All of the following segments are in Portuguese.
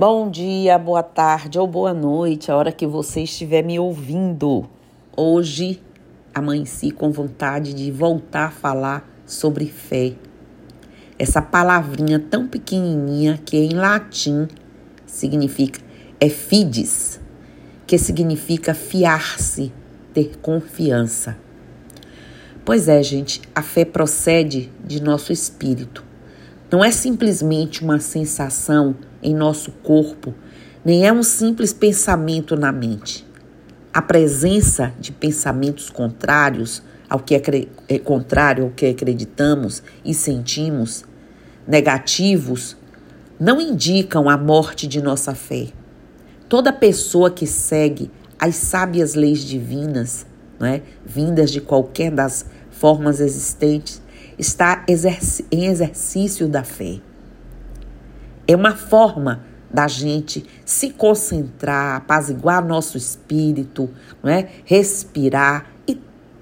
Bom dia, boa tarde ou boa noite, a hora que você estiver me ouvindo. Hoje amanheci com vontade de voltar a falar sobre fé. Essa palavrinha tão pequenininha que em latim significa é fides, que significa fiar-se, ter confiança. Pois é, gente, a fé procede de nosso espírito. Não é simplesmente uma sensação em nosso corpo, nem é um simples pensamento na mente. A presença de pensamentos contrários ao que é, contrário ao que acreditamos e sentimos, negativos, não indicam a morte de nossa fé. Toda pessoa que segue as sábias leis divinas, não é, vindas de qualquer das formas existentes, está em exercício da fé. É uma forma da gente se concentrar, apaziguar nosso espírito, não é? respirar e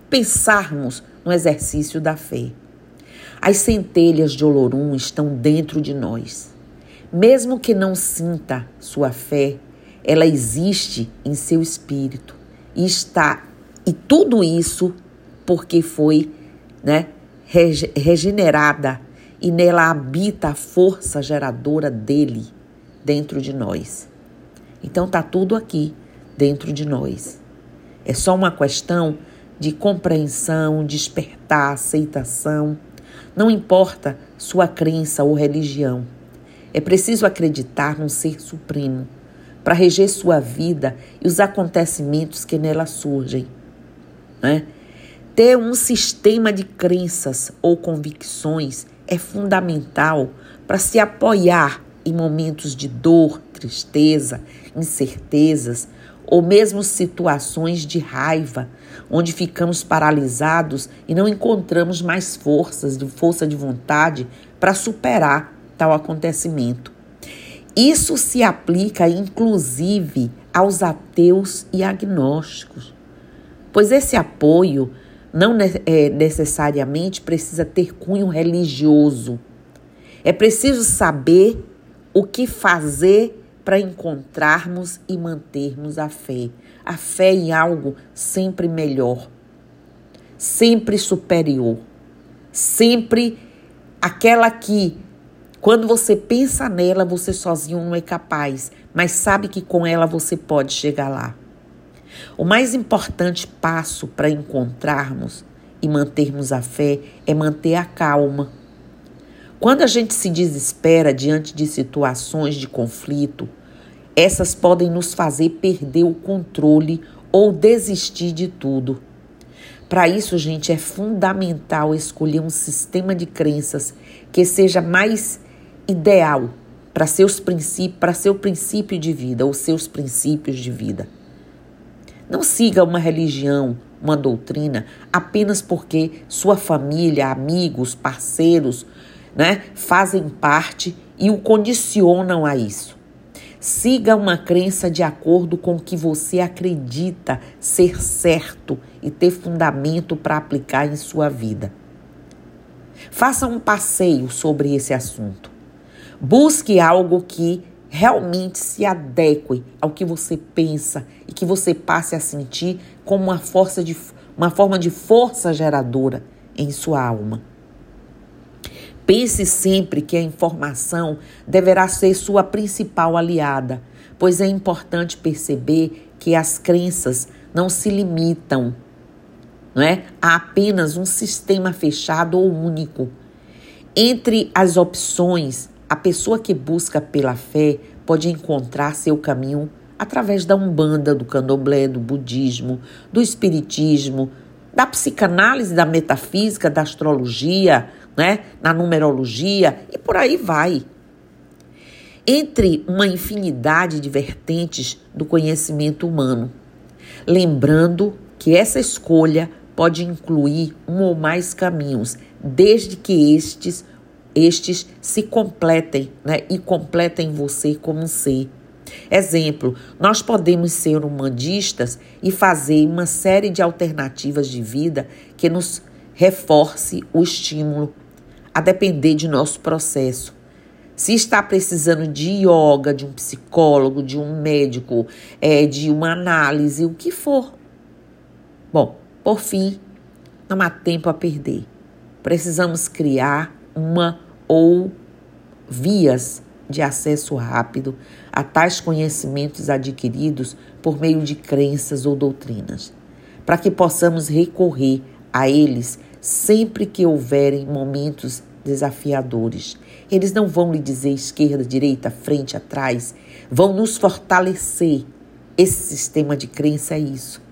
pensarmos no exercício da fé. As centelhas de Olorum estão dentro de nós. Mesmo que não sinta sua fé, ela existe em seu espírito e está e tudo isso porque foi, né, regenerada e nela habita a força geradora dele dentro de nós. Então tá tudo aqui dentro de nós. É só uma questão de compreensão, despertar, aceitação. Não importa sua crença ou religião. É preciso acreditar num ser supremo para reger sua vida e os acontecimentos que nela surgem. Né? Ter um sistema de crenças ou convicções é fundamental para se apoiar em momentos de dor, tristeza, incertezas ou mesmo situações de raiva, onde ficamos paralisados e não encontramos mais forças, força de vontade para superar tal acontecimento. Isso se aplica inclusive aos ateus e agnósticos, pois esse apoio não é, necessariamente precisa ter cunho religioso. É preciso saber o que fazer para encontrarmos e mantermos a fé. A fé em algo sempre melhor, sempre superior, sempre aquela que, quando você pensa nela, você sozinho não é capaz, mas sabe que com ela você pode chegar lá. O mais importante passo para encontrarmos e mantermos a fé é manter a calma. Quando a gente se desespera diante de situações de conflito, essas podem nos fazer perder o controle ou desistir de tudo. Para isso, gente, é fundamental escolher um sistema de crenças que seja mais ideal para seus princípios, para seu princípio de vida ou seus princípios de vida. Não siga uma religião, uma doutrina, apenas porque sua família, amigos, parceiros, né, fazem parte e o condicionam a isso. Siga uma crença de acordo com o que você acredita ser certo e ter fundamento para aplicar em sua vida. Faça um passeio sobre esse assunto. Busque algo que realmente se adeque ao que você pensa e que você passe a sentir como uma força de uma forma de força geradora em sua alma. Pense sempre que a informação deverá ser sua principal aliada, pois é importante perceber que as crenças não se limitam não é, a apenas um sistema fechado ou único. Entre as opções a pessoa que busca pela fé pode encontrar seu caminho através da Umbanda, do Candomblé, do Budismo, do Espiritismo, da psicanálise, da metafísica, da astrologia, né? na numerologia e por aí vai. Entre uma infinidade de vertentes do conhecimento humano. Lembrando que essa escolha pode incluir um ou mais caminhos, desde que estes estes se completem né, e completem você como um ser. Exemplo, nós podemos ser humanistas e fazer uma série de alternativas de vida que nos reforce o estímulo, a depender de nosso processo. se está precisando de yoga, de um psicólogo, de um médico, é, de uma análise, o que for. Bom, por fim, não há tempo a perder. Precisamos criar uma ou vias de acesso rápido a tais conhecimentos adquiridos por meio de crenças ou doutrinas, para que possamos recorrer a eles sempre que houverem momentos desafiadores. Eles não vão lhe dizer esquerda, direita, frente, atrás, vão nos fortalecer. Esse sistema de crença é isso.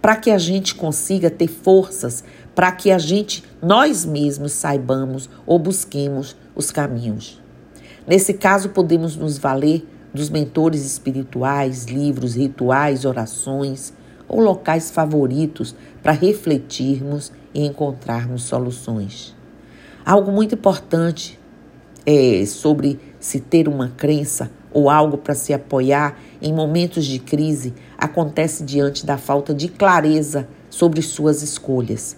Para que a gente consiga ter forças, para que a gente, nós mesmos, saibamos ou busquemos os caminhos. Nesse caso, podemos nos valer dos mentores espirituais, livros, rituais, orações ou locais favoritos para refletirmos e encontrarmos soluções. Algo muito importante é sobre se ter uma crença ou algo para se apoiar em momentos de crise acontece diante da falta de clareza sobre suas escolhas.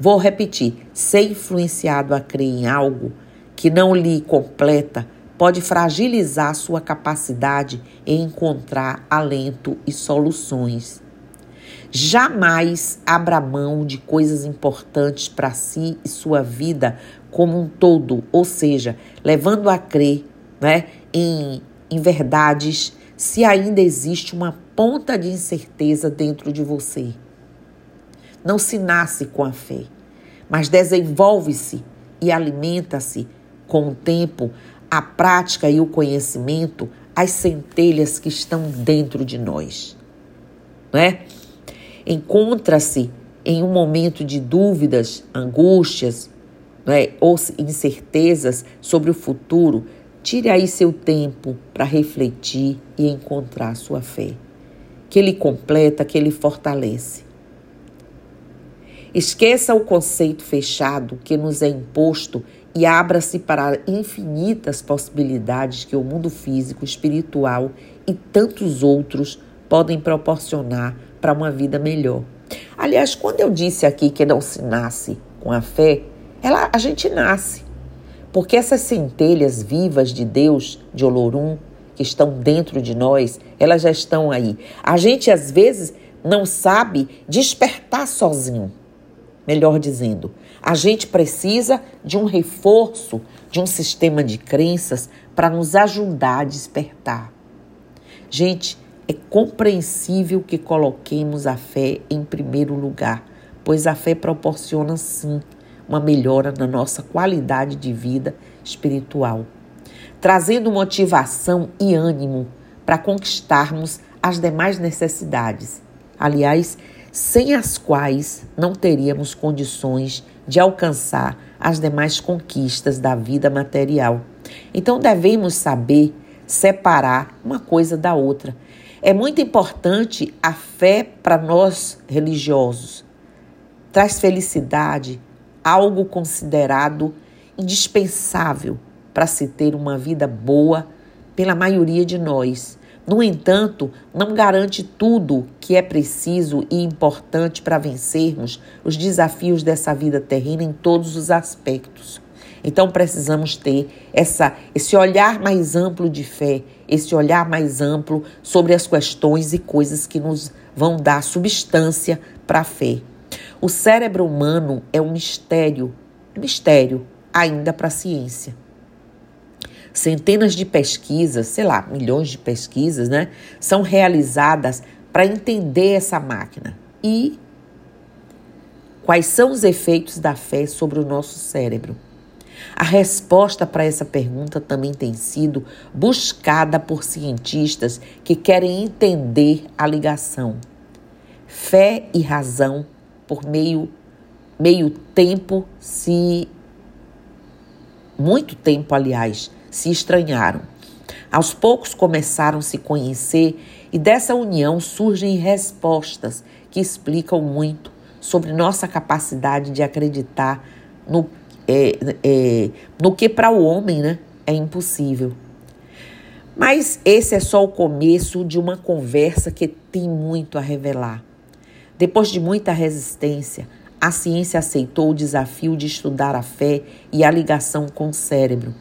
Vou repetir: ser influenciado a crer em algo que não lhe completa pode fragilizar sua capacidade em encontrar alento e soluções. Jamais abra mão de coisas importantes para si e sua vida como um todo, ou seja, levando a crer né, em, em verdades se ainda existe uma ponta de incerteza dentro de você. Não se nasce com a fé, mas desenvolve-se e alimenta-se com o tempo, a prática e o conhecimento, as centelhas que estão dentro de nós. Não é? Encontra-se em um momento de dúvidas, angústias não é? ou incertezas sobre o futuro, tire aí seu tempo para refletir e encontrar sua fé. Que ele completa, que ele fortalece. Esqueça o conceito fechado que nos é imposto e abra-se para infinitas possibilidades que o mundo físico, espiritual e tantos outros podem proporcionar para uma vida melhor. Aliás, quando eu disse aqui que não se nasce com a fé, ela, a gente nasce. Porque essas centelhas vivas de Deus, de Olorum, que estão dentro de nós, elas já estão aí. A gente às vezes não sabe despertar sozinho. Melhor dizendo, a gente precisa de um reforço de um sistema de crenças para nos ajudar a despertar. Gente, é compreensível que coloquemos a fé em primeiro lugar, pois a fé proporciona sim uma melhora na nossa qualidade de vida espiritual, trazendo motivação e ânimo para conquistarmos as demais necessidades. Aliás, sem as quais não teríamos condições de alcançar as demais conquistas da vida material. Então devemos saber separar uma coisa da outra. É muito importante a fé para nós religiosos. Traz felicidade, algo considerado indispensável para se ter uma vida boa pela maioria de nós. No entanto, não garante tudo que é preciso e importante para vencermos os desafios dessa vida terrena em todos os aspectos. Então precisamos ter essa, esse olhar mais amplo de fé, esse olhar mais amplo sobre as questões e coisas que nos vão dar substância para a fé. O cérebro humano é um mistério, mistério ainda para a ciência centenas de pesquisas, sei lá, milhões de pesquisas, né, são realizadas para entender essa máquina e quais são os efeitos da fé sobre o nosso cérebro. A resposta para essa pergunta também tem sido buscada por cientistas que querem entender a ligação. Fé e razão, por meio, meio tempo, se. Muito tempo, aliás, se estranharam. Aos poucos começaram a se conhecer e dessa união surgem respostas que explicam muito sobre nossa capacidade de acreditar no, é, é, no que para o homem né, é impossível. Mas esse é só o começo de uma conversa que tem muito a revelar. Depois de muita resistência, a ciência aceitou o desafio de estudar a fé e a ligação com o cérebro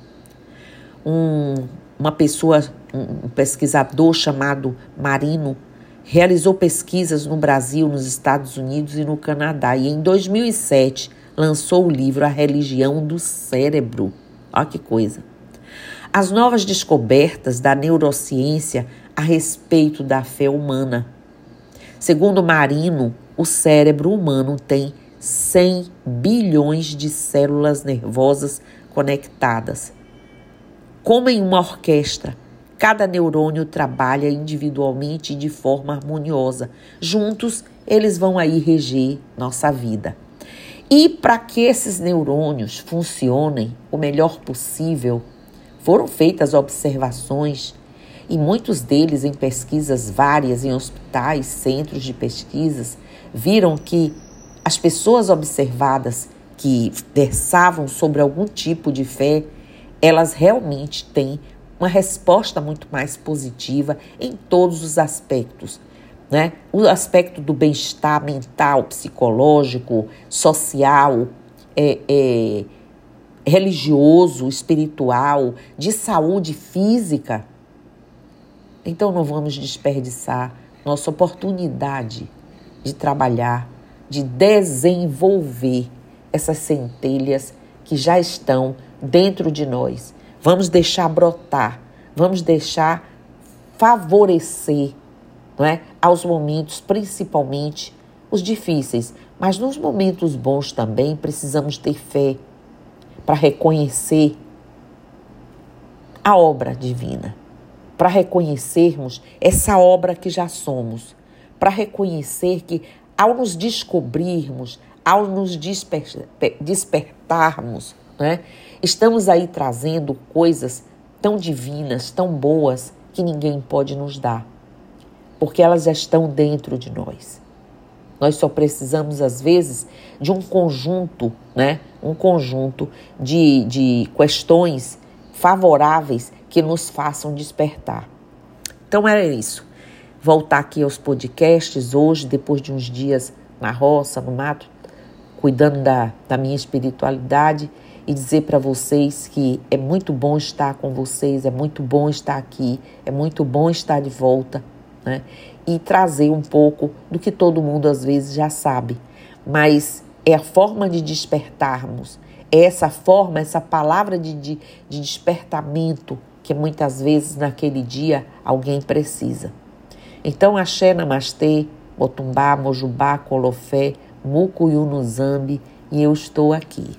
um, uma pessoa, um pesquisador chamado Marino, realizou pesquisas no Brasil, nos Estados Unidos e no Canadá. E em 2007 lançou o livro A Religião do Cérebro. Olha que coisa. As novas descobertas da neurociência a respeito da fé humana. Segundo Marino, o cérebro humano tem 100 bilhões de células nervosas conectadas. Como em uma orquestra, cada neurônio trabalha individualmente e de forma harmoniosa. Juntos, eles vão aí reger nossa vida. E para que esses neurônios funcionem o melhor possível, foram feitas observações e muitos deles em pesquisas várias em hospitais, centros de pesquisas, viram que as pessoas observadas que versavam sobre algum tipo de fé, elas realmente têm uma resposta muito mais positiva em todos os aspectos. Né? O aspecto do bem-estar mental, psicológico, social, é, é, religioso, espiritual, de saúde física. Então não vamos desperdiçar nossa oportunidade de trabalhar, de desenvolver essas centelhas que já estão dentro de nós. Vamos deixar brotar, vamos deixar favorecer não é? aos momentos, principalmente os difíceis, mas nos momentos bons também precisamos ter fé para reconhecer a obra divina, para reconhecermos essa obra que já somos, para reconhecer que ao nos descobrirmos, ao nos desper despertarmos, né, estamos aí trazendo coisas tão divinas, tão boas, que ninguém pode nos dar porque elas já estão dentro de nós. Nós só precisamos, às vezes, de um conjunto, né? Um conjunto de, de questões favoráveis que nos façam despertar. Então era isso. Voltar aqui aos podcasts hoje, depois de uns dias na roça, no mato, cuidando da, da minha espiritualidade e dizer para vocês que é muito bom estar com vocês, é muito bom estar aqui, é muito bom estar de volta né? E trazer um pouco do que todo mundo às vezes já sabe. Mas é a forma de despertarmos, é essa forma, essa palavra de, de, de despertamento que muitas vezes naquele dia alguém precisa. Então, axé, namastê, motumbá, mojubá, colofé, mucuyunuzambi e eu estou aqui.